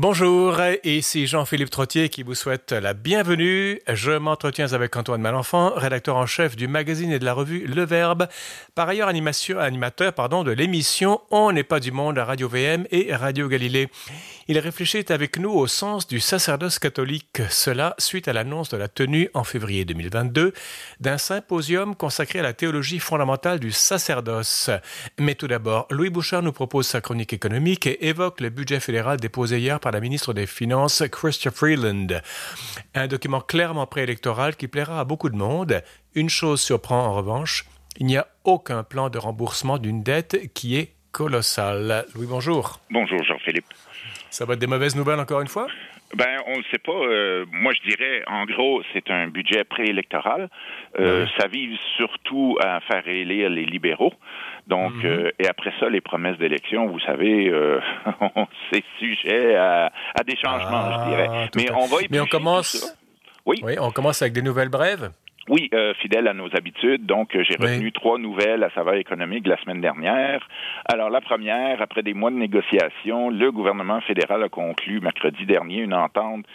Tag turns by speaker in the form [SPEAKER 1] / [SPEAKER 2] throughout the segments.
[SPEAKER 1] Bonjour, ici Jean-Philippe Trottier qui vous souhaite la bienvenue. Je m'entretiens avec Antoine Malenfant, rédacteur en chef du magazine et de la revue Le Verbe, par ailleurs animateur de l'émission On n'est pas du monde à Radio VM et Radio Galilée. Il réfléchit avec nous au sens du sacerdoce catholique, cela suite à l'annonce de la tenue en février 2022 d'un symposium consacré à la théologie fondamentale du sacerdoce. Mais tout d'abord, Louis Bouchard nous propose sa chronique économique et évoque le budget fédéral déposé hier par la ministre des Finances, Christopher Freeland. Un document clairement préélectoral qui plaira à beaucoup de monde. Une chose surprend en revanche, il n'y a aucun plan de remboursement d'une dette qui est colossale. Louis, bonjour.
[SPEAKER 2] Bonjour Jean-Philippe.
[SPEAKER 1] Ça va être des mauvaises nouvelles encore une fois?
[SPEAKER 2] Ben, on ne sait pas. Euh, moi, je dirais, en gros, c'est un budget préélectoral. Euh, Ça vise surtout à faire élire les libéraux. Donc, mm -hmm. euh, et après ça, les promesses d'élection, vous savez, euh, c'est sujet à, à, des changements, ah, je dirais. Mais on va
[SPEAKER 1] Mais on commence. Oui. oui, on commence avec des nouvelles brèves.
[SPEAKER 2] Oui, euh, fidèle à nos habitudes. Donc, j'ai retenu oui. trois nouvelles à saveur économique la semaine dernière. Alors, la première, après des mois de négociations, le gouvernement fédéral a conclu mercredi dernier une entente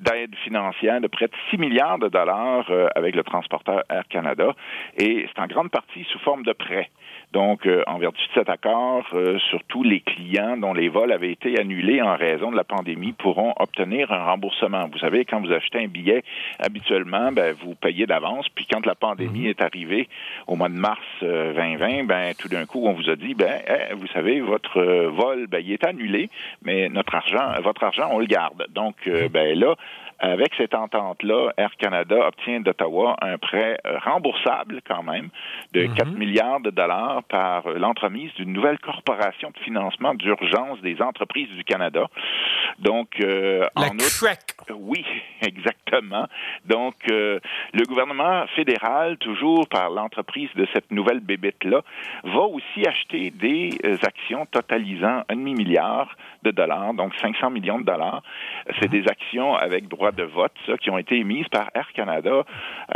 [SPEAKER 2] d'aide financière de près de 6 milliards de dollars euh, avec le transporteur Air Canada. Et c'est en grande partie sous forme de prêts. Donc, euh, en vertu de cet accord, euh, surtout les clients dont les vols avaient été annulés en raison de la pandémie pourront obtenir un remboursement. Vous savez, quand vous achetez un billet, habituellement, ben, vous payez d'avance. Puis quand la pandémie est arrivée au mois de mars euh, 2020, ben, tout d'un coup, on vous a dit, ben, eh, vous savez, votre vol, ben, il est annulé, mais notre argent, votre argent, on le garde. Donc, ben, là, avec cette entente-là, Air Canada obtient d'Ottawa un prêt remboursable quand même de 4 milliards de dollars par l'entremise d'une nouvelle corporation de financement d'urgence des entreprises du Canada. Donc, euh,
[SPEAKER 1] en outre,
[SPEAKER 2] oui, exactement. Donc, euh, le gouvernement fédéral, toujours par l'entreprise de cette nouvelle bébête-là, va aussi acheter des actions totalisant un demi-milliard de dollars, donc 500 millions de dollars. C'est des actions avec droit de vote, ça, qui ont été émises par Air Canada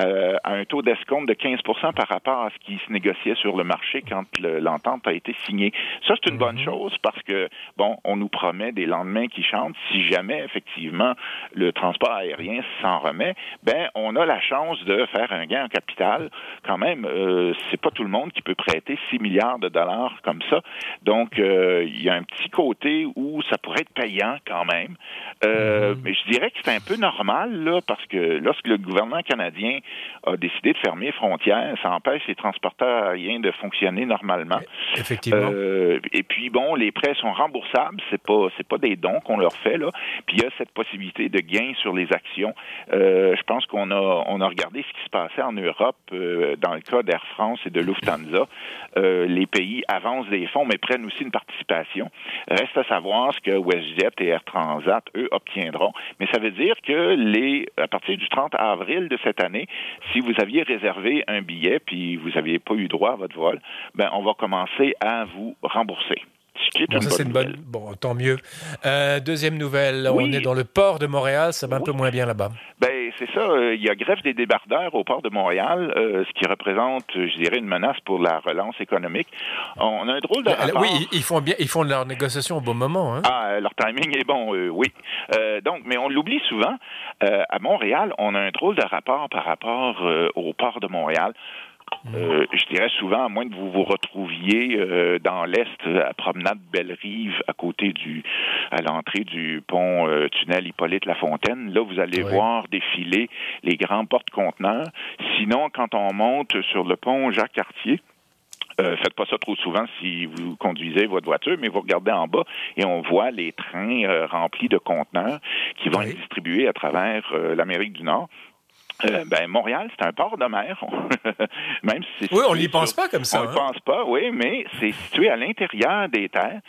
[SPEAKER 2] euh, à un taux d'escompte de 15 par rapport à ce qui se négociait sur le marché quand l'entente a été signée. Ça, c'est une bonne chose parce que, bon, on nous promet des lendemains qui chantent. Si jamais, effectivement, le transport aérien s'en remet, ben, on a la chance de faire un gain en capital. Quand même, euh, c'est pas tout le monde qui peut prêter 6 milliards de dollars comme ça. Donc, euh, il y a un petit côté où ça pourrait être payant quand même. Euh, mmh. Mais je dirais que c'est un peu normal, là, parce que lorsque le gouvernement canadien a décidé de fermer les frontières, ça empêche les transporteurs aériens de fonctionner normalement.
[SPEAKER 1] Effectivement.
[SPEAKER 2] Euh, et puis, bon, les prêts sont remboursables, c'est pas, c'est pas des dons qu'on leur fait, là. Puis il y a cette possibilité de gain sur les actions. Euh, je pense qu'on a, on a regardé ce qui se passait en Europe euh, dans le cas d'Air France et de Lufthansa. Les pays avancent des fonds, mais prennent aussi une participation. Reste à savoir ce que WestJet et Air Transat, eux, obtiendront. Mais ça veut dire que les, à partir du 30 avril de cette année, si vous aviez réservé un billet puis vous n'aviez pas eu droit à votre vol, ben on va commencer à vous rembourser.
[SPEAKER 1] Bon, ça, c'est une bonne. Bon, tant mieux. Euh, deuxième nouvelle, oui. on est dans le port de Montréal, ça va un peu moins bien là-bas.
[SPEAKER 2] Ben, c'est ça. Euh, il y a grève des débardeurs au port de Montréal, euh, ce qui représente, je dirais, une menace pour la relance économique. On a un drôle de. Rapport.
[SPEAKER 1] Oui, ils font bien, ils font leurs négociations au bon moment. Hein?
[SPEAKER 2] Ah, leur timing est bon, oui. donc, mais on l'oublie souvent. à Montréal, on a un drôle de rapport par rapport au port de Montréal. Euh, je dirais souvent, à moins que vous vous retrouviez euh, dans l'Est, à Promenade Belle-Rive, à côté du, à l'entrée du pont euh, tunnel Hippolyte Lafontaine, là, vous allez oui. voir défiler les grands porte-conteneurs. Sinon, quand on monte sur le pont Jacques-Cartier, euh, faites pas ça trop souvent si vous conduisez votre voiture, mais vous regardez en bas et on voit les trains euh, remplis de conteneurs qui vont oui. être distribués à travers euh, l'Amérique du Nord. Euh, ben, Montréal, c'est un port de mer. Même si
[SPEAKER 1] oui, on n'y pense pas comme ça.
[SPEAKER 2] On ne hein? pense pas, oui, mais c'est situé à l'intérieur des terres,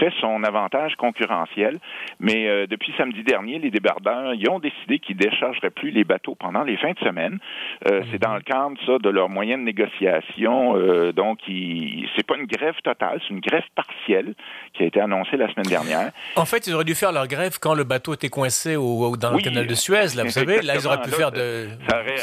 [SPEAKER 2] fait son avantage concurrentiel. Mais euh, depuis samedi dernier, les débardeurs ils ont décidé qu'ils déchargeraient plus les bateaux pendant les fins de semaine. Euh, -hmm. C'est dans le cadre ça, de leur moyen de négociation. Euh, donc, c'est pas une grève totale, c'est une grève partielle qui a été annoncée la semaine dernière.
[SPEAKER 1] En fait, ils auraient dû faire leur grève quand le bateau était coincé au, dans le oui, canal de Suez. Là, vous savez, là, ils auraient pu là, faire de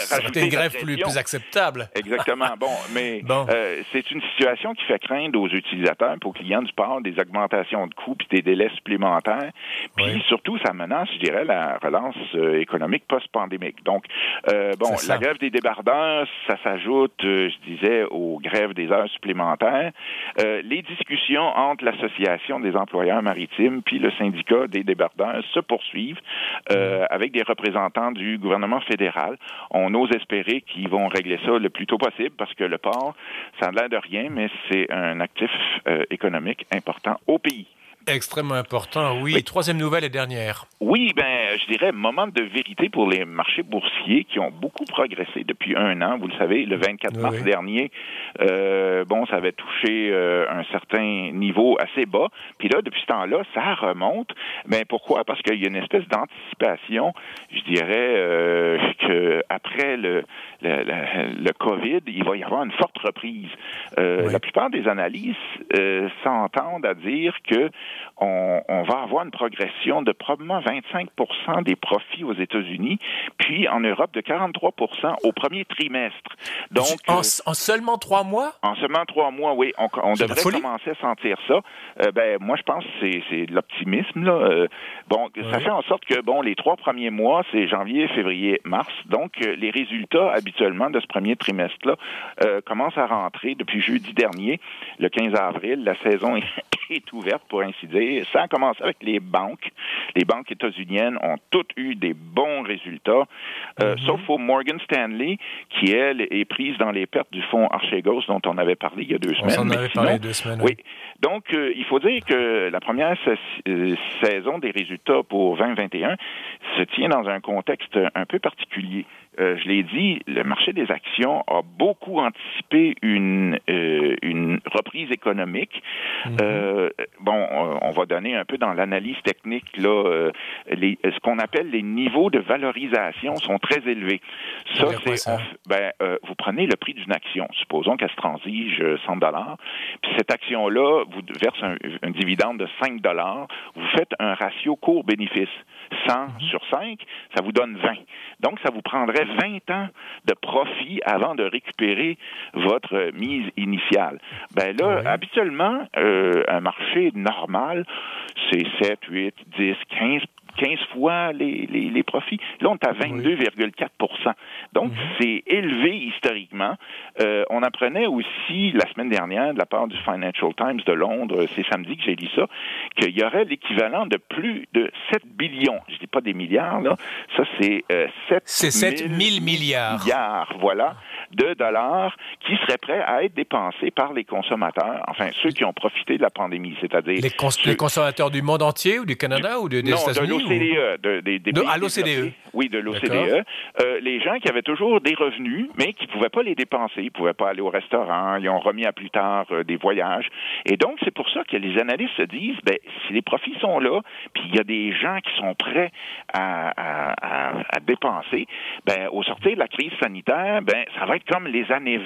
[SPEAKER 1] ça aurait une grève plus, plus, acceptable.
[SPEAKER 2] Exactement. Bon, mais euh, c'est une situation qui fait craindre aux utilisateurs, et aux clients du port, des augmentations de coûts puis des délais supplémentaires. Puis surtout, ça menace, je dirais, la relance euh, économique post-pandémique. Donc, euh, bon, la grève des débardeurs, ça s'ajoute, je disais, aux grèves des heures supplémentaires. les discussions entre l'association des employeurs maritimes puis le syndicat des débardeurs se poursuivent avec des représentants du gouvernement fédéral. On ose espérer qu'ils vont régler ça le plus tôt possible parce que le port, ça n'a l'air de rien, mais c'est un actif euh, économique important au pays.
[SPEAKER 1] me Extrêmement important, oui. Troisième nouvelle et dernière.
[SPEAKER 2] Oui, ben, je dirais moment de vérité pour les marchés boursiers qui ont beaucoup progressé depuis un an. Vous le savez, le 24 mars dernier, euh, bon, ça avait touché euh, un certain niveau assez bas. Puis là, depuis ce temps-là, ça remonte. Ben pourquoi? Parce qu'il y a une espèce d'anticipation, je dirais, euh, que après le, le, le, Covid, il va y avoir une forte reprise. La plupart des analyses s'entendent à dire que on, on, va avoir une progression de probablement 25% des profits aux États-Unis, puis en Europe de 43% au premier trimestre.
[SPEAKER 1] Donc, en, en seulement trois mois?
[SPEAKER 2] En seulement trois mois, oui. On, on devrait commencer à sentir ça. Euh, ben moi, je pense que c'est de l'optimisme là. Euh, bon, ça fait en sorte que bon, les trois premiers mois, c'est janvier, février, mars. Donc, euh, les résultats habituellement de ce premier trimestre-là commencent à rentrer depuis jeudi dernier, le 15 avril. La saison est, ouverte pour ainsi dire. Ça commence avec les banques. Les banques états-uniennes ont toutes eu des bons résultats, euh, mhm. sauf au Morgan Stanley, qui, elle, est prise dans les pertes du fonds Archegos dont on avait parlé il y a deux semaines.
[SPEAKER 1] On en avait parlé deux semaines.
[SPEAKER 2] Oui. Donc, euh, il faut dire que la première euh, saison des résultats pour 2021 se tient dans un contexte un peu particulier. Euh, je l'ai dit, le marché des actions a beaucoup anticipé une, euh, une reprise économique. Mhm. Euh, bon, on va donner un peu dans l'analyse technique là, les, ce qu'on appelle les niveaux de valorisation sont très élevés. Ça, c'est, ben, vous prenez le prix d'une action. Supposons qu'elle se transige 100 dollars, puis cette action-là vous verse un, un dividende de 5 dollars. Vous faites un ratio court-bénéfice. 100 mhm. sur 5, ça vous donne 20. Donc, ça vous prendrait 20 ans de profit avant de récupérer votre mise initiale. Ben là, habituellement, euh, un marché normal, c'est 7, 8, 10, 15 15 fois les, les, les profits. Là, on est à 22,4% Donc, mhm. c'est élevé historiquement. Euh, on apprenait aussi la semaine dernière de la part du Financial Times de Londres, c'est samedi que j'ai dit ça, qu'il y aurait l'équivalent de plus de 7 billions. Je dis pas des milliards, là. Ça, c'est euh, 7
[SPEAKER 1] C'est 7 000 milliards.
[SPEAKER 2] milliards. Voilà de dollars qui seraient prêts à être dépensés par les consommateurs, enfin ceux qui ont profité de la pandémie, c'est-à-dire
[SPEAKER 1] les, consommateurs du monde entier ou du Canada ou des États-Unis
[SPEAKER 2] Non, de l'OCDE, des,
[SPEAKER 1] de, à l'OCDE.
[SPEAKER 2] Oui, de l'OCDE. Euh, les gens qui avaient toujours des revenus, mais qui ne pouvaient pas les dépenser, ils ne pouvaient pas aller au restaurant, ils ont remis à plus tard euh, des voyages. Et donc, c'est pour ça que les analystes se disent, ben, si les profits sont là, puis il y a des gens qui sont prêts à, à, à, dépenser, ben, au sortir de la crise sanitaire, ben, ça va être comme les années 20,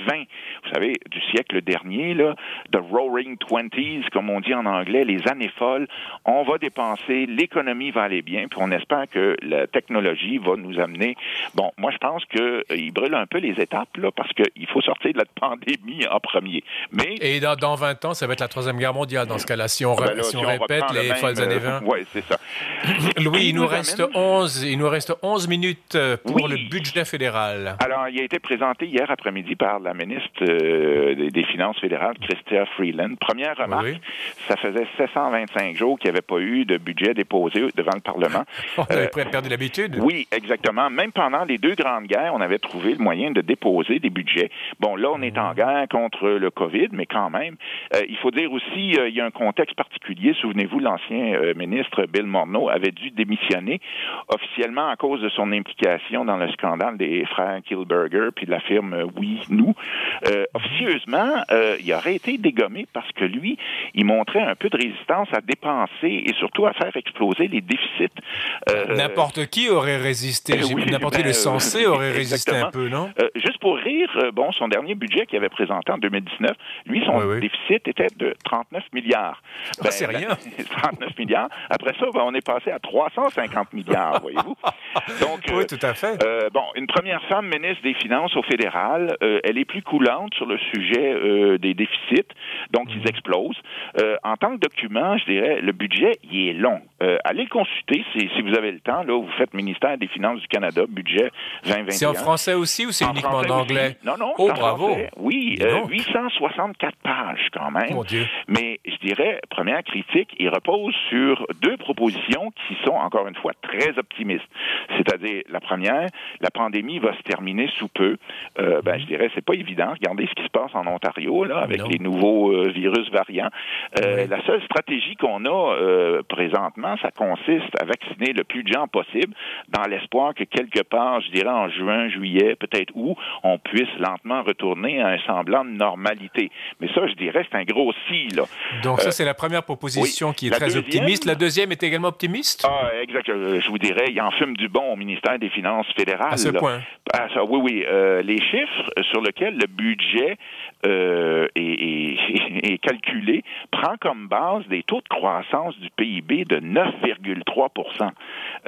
[SPEAKER 2] vous savez, du siècle dernier, là, the roaring twenties, comme on dit en anglais, les années folles. On va dépenser, l'économie va aller bien, puis on espère que la technologie va nous amener. Bon, moi, je pense qu'il euh, brûle un peu les étapes, là, parce qu'il faut sortir de la pandémie en premier. Mais...
[SPEAKER 1] Et dans, dans 20 ans, ça va être la Troisième Guerre mondiale, dans ce cas-là, si on, ben si on, répète les folles années 20.
[SPEAKER 2] oui, c'est ça.
[SPEAKER 1] Louis, il nous, reste 11, il nous reste 11 minutes euh, pour le budget fédéral.
[SPEAKER 2] Alors, il a été présenté hier après-midi par la ministre euh, des, Finances fédérales, Chrystia Freeland. Première remarque, ça faisait 725 jours qu'il n'y avait pas eu de budget déposé devant le Parlement.
[SPEAKER 1] on avait euh, perdu l'habitude.
[SPEAKER 2] Oui, exactement. Même pendant les deux grandes guerres, on avait trouvé le moyen de déposer des budgets. Bon, là, on est en guerre contre le COVID, mais quand même, euh, il faut dire aussi, il y a un contexte particulier. Souvenez-vous, l'ancien ministre Bill Morneau avait dû démissionner officiellement à cause de son implication dans le scandale des frères Kilberger puis de la firme Oui, nous. Euh, officieusement, euh, il aurait été dégommé parce que lui, il montrait un peu de résistance à dépenser et surtout à faire exploser les déficits
[SPEAKER 1] N'importe qui aurait résisté. N'importe qui le censé aurait résisté un peu, non?
[SPEAKER 2] juste pour rire, bon, son dernier budget qu'il avait présenté en 2019, lui, son déficit était de 39 milliards.
[SPEAKER 1] Ah, ben, c'est rien.
[SPEAKER 2] 39 milliards. Après ça, ben, on est passé à 350 milliards, voyez-vous.
[SPEAKER 1] Donc, oui, tout à fait.
[SPEAKER 2] bon, une première femme ministre des Finances au fédéral, elle est plus coulante sur le sujet des déficits, donc ils mhm. explosent. en tant que document, je dirais, le budget, il est long. allez le consulter si, si, vous avez le temps. Là, vous faites ministère des Finances du Canada, budget 2021.
[SPEAKER 1] C'est en français aussi ou c'est uniquement en anglais?
[SPEAKER 2] Non, non.
[SPEAKER 1] Oh, bravo.
[SPEAKER 2] Oui, 864 pages quand même.
[SPEAKER 1] Mon Dieu.
[SPEAKER 2] Mais je dirais, première critique, il repose sur deux propositions qui sont, encore une fois, très optimistes. C'est-à-dire, la première, la pandémie va se terminer sous peu. Euh, ben, je dirais, c'est pas évident. Regardez ce qui se passe en Ontario, là, avec les nouveaux euh, virus variants. Euh, La seule stratégie qu'on a euh, présentement, ça consiste à vacciner le plus de gens possible, dans l'espoir que quelque part, je dirais en juin, juillet, peut-être où, on puisse lentement retourner à un semblant de normalité. Mais ça, je dirais, c'est un gros si, là.
[SPEAKER 1] Donc ça, c'est la première proposition qui est très optimiste. La deuxième est également optimiste?
[SPEAKER 2] Ah, exact. Je vous dirais, il en fume du bon au ministère des Finances fédérales. À
[SPEAKER 1] ce point?
[SPEAKER 2] Ah, ça, oui, oui. Euh, les chiffres sur lesquels le budget euh, est, est, calculé prend comme base des taux de croissance du PIB de 9,3%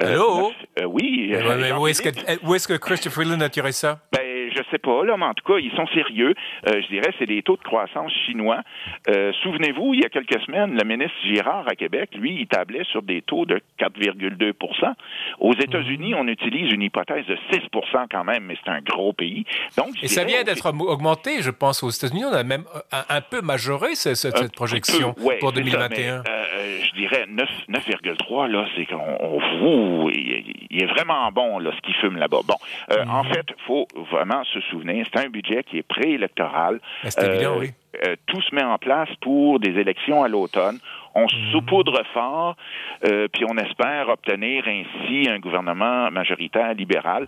[SPEAKER 1] euh, Allô?
[SPEAKER 2] oui.
[SPEAKER 1] mais où est-ce que, est que, Christopher Freeland a tiré ça?
[SPEAKER 2] Ben, je sais pas, là, mais en tout cas, ils sont sérieux. Euh, je dirais, c'est des taux de croissance chinois. Euh, souvenez-vous, il y a quelques semaines, le ministre Girard à Québec, lui, il tablait sur des taux de 4,2% Aux États-Unis, on utilise une hypothèse de 6% quand même, mais c'est un gros pays. Donc,
[SPEAKER 1] Et ça vient d'être augmenté, je pense, aux États-Unis. On a même euh, un, peu majoré cette, projection pour 2021.
[SPEAKER 2] je dirais 9,3, là, c'est qu'on il est vraiment bon, là, ce qu'il fume là-bas. Bon, en mhm. fait, il faut vraiment se souvenir, c'est un budget qui est préélectoral.
[SPEAKER 1] Ben, euh, oui.
[SPEAKER 2] Euh, tout se met en place pour des élections à l'automne. On mhm. saupoudre fort, euh, puis on espère obtenir ainsi un gouvernement majoritaire libéral.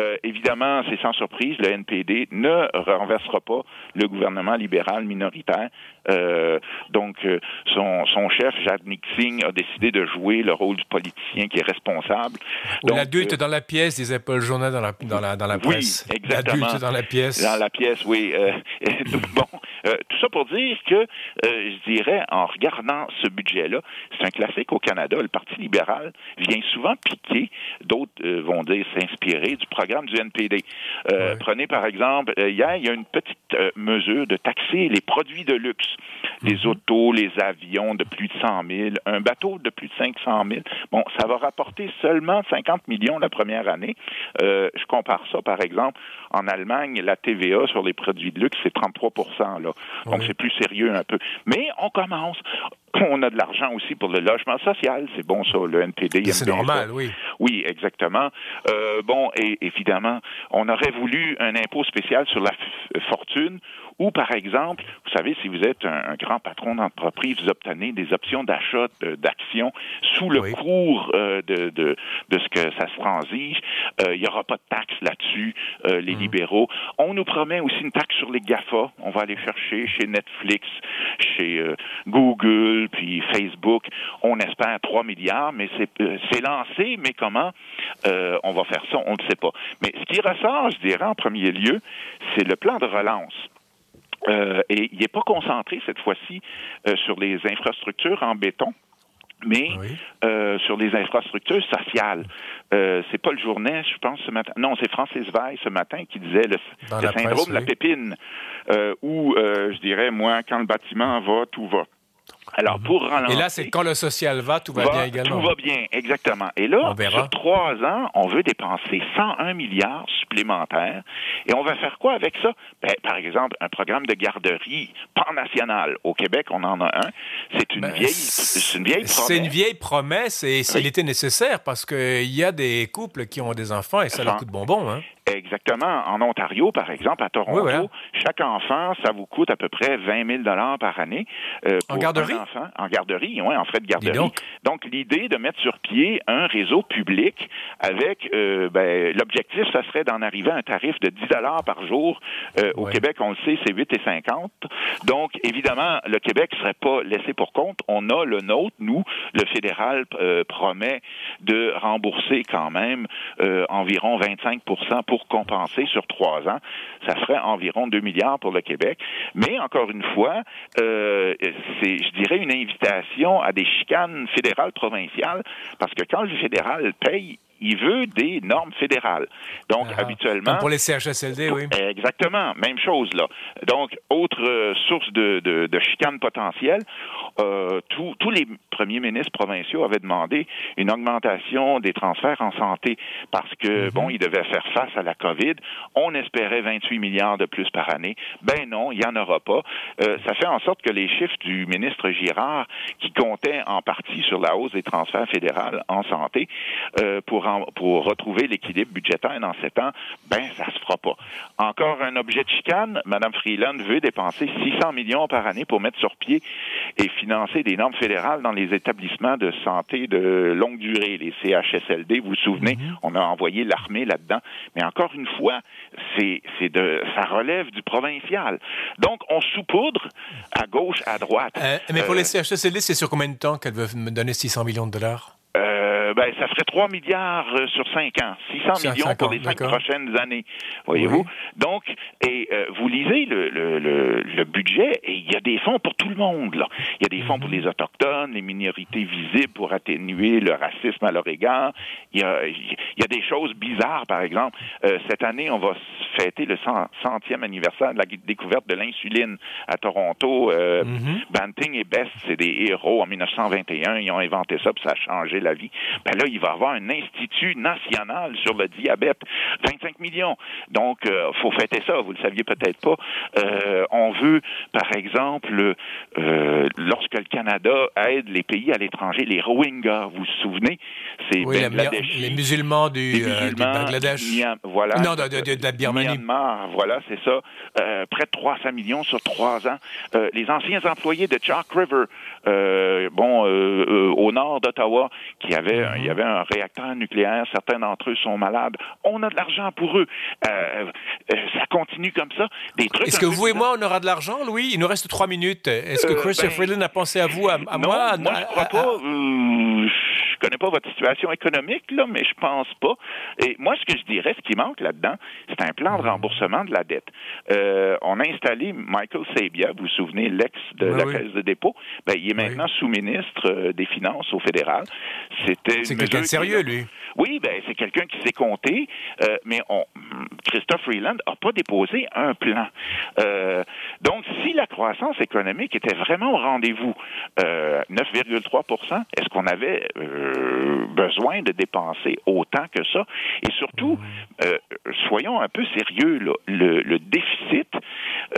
[SPEAKER 2] Euh, évidemment, c'est sans surprise, le NPD ne renversera pas le gouvernement libéral minoritaire. Euh, donc, euh, son, son chef, Jadnik Singh, a décidé de jouer le rôle du politicien qui est responsable.
[SPEAKER 1] L'adulte dans la pièce, disait Paul Journal dans la, dans la, dans la presse.
[SPEAKER 2] Oui, exactement.
[SPEAKER 1] L'adulte dans la pièce.
[SPEAKER 2] Dans la pièce, oui. bon, tout ça pour dire que, je dirais, en regardant ce budget-là. C'est un classique au Canada. Le Parti libéral vient souvent piquer, d'autres euh, vont dire s'inspirer du programme du NPD. Euh, prenez par exemple, euh, hier, il y a une petite mesure de taxer les produits de luxe, les mhm. autos, les avions de plus de 100 000, un bateau de plus de 500 000. Bon, ça va rapporter seulement 50 millions la première année. je compare ça, par exemple, en Allemagne, la TVA sur les produits de luxe, c'est 33% là. Donc, c'est plus sérieux un peu. Mais on commence. On a de l'argent aussi pour le logement social. C'est bon, ça, le NPD.
[SPEAKER 1] C'est normal, oui.
[SPEAKER 2] Oui, exactement. Euh, bon, et évidemment, on aurait voulu un impôt spécial sur la fortune ou, par exemple, vous savez, si vous êtes un, grand patron d'entreprise, vous obtenez des options d'achat d'actions sous le cours euh, de, de, de, ce que ça se transige. Euh, il n'y aura pas de taxe là-dessus, euh, les mmh. libéraux. On nous promet aussi une taxe sur les GAFA. On va aller chercher chez Netflix, chez Google, puis Facebook. On espère 3 milliards, mais c'est lancé, mais comment on va faire ça, on ne sait pas. Mais ce qui ressort, je dirais, en premier lieu, c'est le plan de relance. Euh, et il n'est pas concentré cette fois-ci euh, sur les infrastructures en béton, mais euh, sur les infrastructures sociales. Euh, c'est pas le journée, je pense, ce matin. Non, c'est Francis Veil ce matin qui disait le, syndrome de la pépine, euh, où je dirais, moi, quand le bâtiment va, tout va. Alors, pour relancer...
[SPEAKER 1] Et là, c'est quand le social va, tout va, bien également.
[SPEAKER 2] Tout va bien, exactement. Et là, sur trois ans, on veut dépenser 101 milliards supplémentaires. Et on va faire quoi avec ça? Ben, par exemple, un programme de garderie pan-national. Au Québec, on en a un. C'est une, ben, vieille, c'est une vieille promesse.
[SPEAKER 1] C'est une vieille promesse et était nécessaire parce qu'il y a des couples qui ont des enfants et ça leur coûte bonbon. Hein?
[SPEAKER 2] Exactement. En Ontario, par exemple, à Toronto, chaque enfant, ça vous coûte à peu près 20 000 dollars par année.
[SPEAKER 1] Euh, pour en garderie?
[SPEAKER 2] enfant. En garderie, oui, en frais de garderie. Donc, donc l'idée de mettre sur pied un réseau public avec, euh, ben, l'objectif, ça serait d'en arriver à un tarif de 10 dollars par jour. Euh, au Québec, on le sait, c'est 8,50. Donc, évidemment, le Québec ne serait pas laissé pour compte. On a le nôtre, nous, le fédéral promet de rembourser quand même environ 25 pour pour compenser sur trois ans. Ça ferait environ 2 milliards pour le Québec. Mais encore une fois, euh, c'est, je dirais, une invitation à des chicanes fédérales provinciales, parce que quand le fédéral paye, il veut des normes fédérales. Donc, ah. habituellement...
[SPEAKER 1] pour les CHSLD, oui.
[SPEAKER 2] Exactement, même chose là. Donc, autre euh, source de, de, de chicane potentielle, euh, tous les premiers ministres provinciaux avaient demandé une augmentation des transferts en santé parce que, mhm. bon, ils devaient faire face à la COVID. On espérait 28 milliards de plus par année. Ben non, il n'y en aura pas. Euh, ça fait en sorte que les chiffres du ministre Girard, qui comptait en partie sur la hausse des transferts fédéraux en santé, euh, pour, pour retrouver l'équilibre budgétaire dans sept ans, ben ça se fera pas. Encore un objet de chicane, Mme Freeland veut dépenser 600 millions par année pour mettre sur pied et financer des normes fédérales dans les établissements de santé de longue durée, les CHSLD. Vous vous souvenez, mhm. on a envoyé l'armée là-dedans. Mais encore une fois, c'est, de, ça relève du provincial. Donc, on saupoudre à gauche, à droite.
[SPEAKER 1] Euh, mais pour les euh, CHSLD, c'est sur combien de temps qu'elle veut me donner 600 millions de dollars?
[SPEAKER 2] Euh, ben, ça ferait 3 milliards euh, sur 5 ans, 600 millions pour les 5 prochaines années, voyez-vous? Donc, et euh, vous lisez le, le, le, budget, et il y a des fonds pour tout le monde. Là. Il y a des fonds pour mhm. les autochtones, les minorités visibles pour atténuer le racisme à leur égard. Il y a, il y a des choses bizarres, par exemple. cette année, on va fêter le centième anniversaire de la découverte de l'insuline à Toronto. Mhm. Banting et Best, c'est des héros. En 1921, ils ont inventé ça, puis ça a changé la vie. Ben là, il va y avoir un institut national sur le diabète, 25 millions. Donc, euh, faut fêter ça. Vous le saviez peut-être pas. Euh, on veut, par exemple, euh, lorsque le Canada aide les pays à l'étranger, les Rohingyas, vous vous souvenez,
[SPEAKER 1] c'est oui, les musulmans du, euh, Bangladesh.
[SPEAKER 2] voilà.
[SPEAKER 1] Non, de, de, de, la Birmanie.
[SPEAKER 2] Myanmar, voilà, c'est ça. Près de 300 millions sur trois ans. les anciens employés de Chalk River, bon, au nord d'Ottawa, qui avait, il y avait un réacteur nucléaire, certains d'entre eux sont malades. On a de l'argent pour eux. Euh, euh, ça continue comme ça. Des trucs.
[SPEAKER 1] Est-ce que vous et moi, on aura de l'argent, Louis? Il nous reste trois minutes. Est-ce que euh, Christopher ben, Freeland a pensé à vous, à,
[SPEAKER 2] non,
[SPEAKER 1] moi,
[SPEAKER 2] moi je crois pas je connais pas votre situation économique, là, mais je pense pas. Et moi, ce que je dirais, ce qui manque là-dedans, c'est un plan de hmm. remboursement de la dette. Euh, on a installé Michael Sabia, vous vous souvenez, l'ex de la Caisse de dépôt. Ben, il est maintenant sous-ministre euh, des Finances au fédéral.
[SPEAKER 1] C'était c'est quelqu'un de sérieux, lui.
[SPEAKER 2] Oui, ben, c'est quelqu'un qui sait compter, euh, mais on, Christophe Freeland n'a pas déposé un plan. Euh, donc, si la croissance économique était vraiment au rendez-vous, 9,3% est-ce qu'on avait euh, besoin de dépenser autant que ça? Et surtout, euh, soyons un peu sérieux, Le, déficit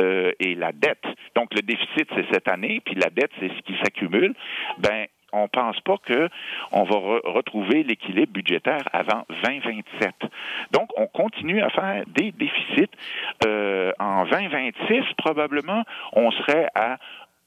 [SPEAKER 2] euh, et la dette. Donc, le déficit, c'est cette année, puis la dette, c'est ce qui s'accumule. Ben, on pense pas que on va retrouver l'équilibre budgétaire avant 2027. Donc, on continue à faire des déficits. en 2026, probablement, on serait à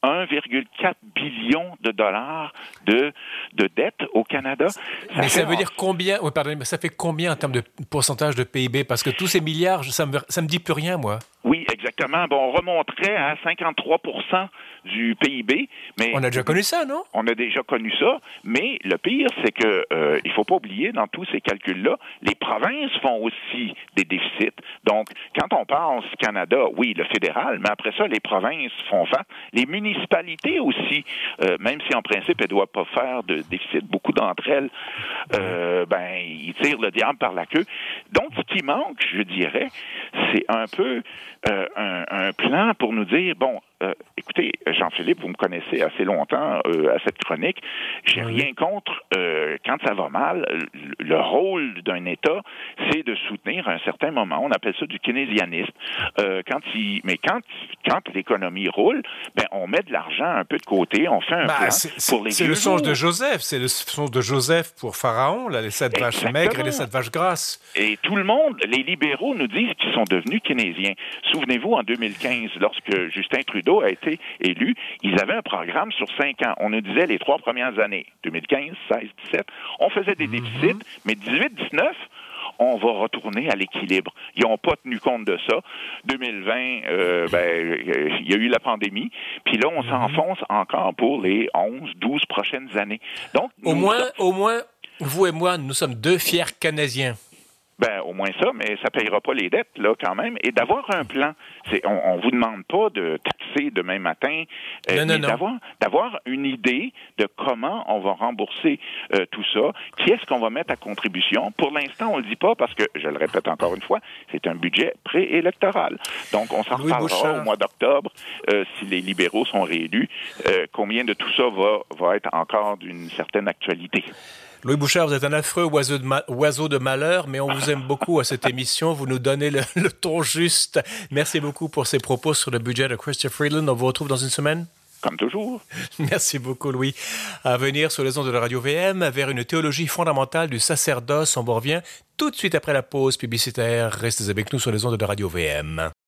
[SPEAKER 2] 1,4 billion de dollars de, de dette au Canada.
[SPEAKER 1] Ça mais ça veut dire combien oh, pardon, Ça fait combien en termes de pourcentage de PIB Parce que tous ces milliards, ça me, ça me dit plus rien, moi.
[SPEAKER 2] Oui, exactement. Bon, on remonterait à 53% du PIB, mais
[SPEAKER 1] on a déjà connu ça, non?
[SPEAKER 2] On a déjà connu ça, mais le pire, c'est que euh, il faut pas oublier dans tous ces calculs-là, les provinces font aussi des déficits. Donc, quand on pense Canada, oui, le fédéral, mais après ça, les provinces font face, les municipalités aussi, euh, même si en principe elles doivent pas faire de déficit, beaucoup d'entre elles, euh, ben, ils tirent le diable par la queue. Donc, ce qui manque, je dirais, c'est un peu euh, un, plan pour nous dire, bon, euh, écoutez, Jean-Philippe, vous me connaissez assez longtemps euh, à cette chronique. J'ai rien contre euh, quand ça va mal. Le rôle d'un État, c'est de soutenir à un certain moment. On appelle ça du keynésianisme. quand il, mais quand quand l'économie roule, ben on met de l'argent un peu de côté, on fait un bah, plan pour les.
[SPEAKER 1] C'est le songe de Joseph. C'est le songe de Joseph pour Pharaon, là, les sept vaches maigres et les sept vaches grasses.
[SPEAKER 2] Et tout le monde, les libéraux nous disent qu'ils sont devenus keynésiens. Souvenez-vous en 2015, lorsque Justin Trudeau a été élu, ils avaient un programme sur cinq ans. On nous disait les trois premières années, 2015, 16, 17, on faisait des mhm. déficits, mais 18, 19, on va retourner à l'équilibre. Ils n'ont pas tenu compte de ça. 2020, euh, ben, il y a eu la pandémie, puis là, on mhm. s'enfonce encore pour les 11, 12 prochaines années. Donc,
[SPEAKER 1] au moins, au moins, vous et moi, nous sommes deux fiers Canadiens.
[SPEAKER 2] Ben, au moins ça, mais ça payera pas les dettes, là, quand même. Et d'avoir un plan. C'est, on, ne vous demande pas de taxer demain matin, euh, mais d'avoir, d'avoir une idée de comment on va rembourser euh, tout ça. Qui est-ce qu'on va mettre à contribution? Pour l'instant, on le dit pas parce que, je le répète encore une fois, c'est un budget préélectoral. Donc, on s'en reparlera au mois d'octobre euh, si les libéraux sont réélus. combien de tout ça va, va être encore d'une certaine actualité?
[SPEAKER 1] Louis Bouchard, vous êtes un affreux oiseau de, oiseau de malheur, mais on vous aime beaucoup à cette émission. Vous nous donnez le, ton juste. Merci beaucoup pour ces propos sur le budget de Christopher Freeland. On vous retrouve dans une semaine.
[SPEAKER 2] Comme toujours.
[SPEAKER 1] Merci beaucoup, Louis. À venir sur les ondes de la radio VM vers une théologie fondamentale du sacerdoce. On vous revient tout de suite après la pause publicitaire. Restez avec nous sur les ondes de la radio VM.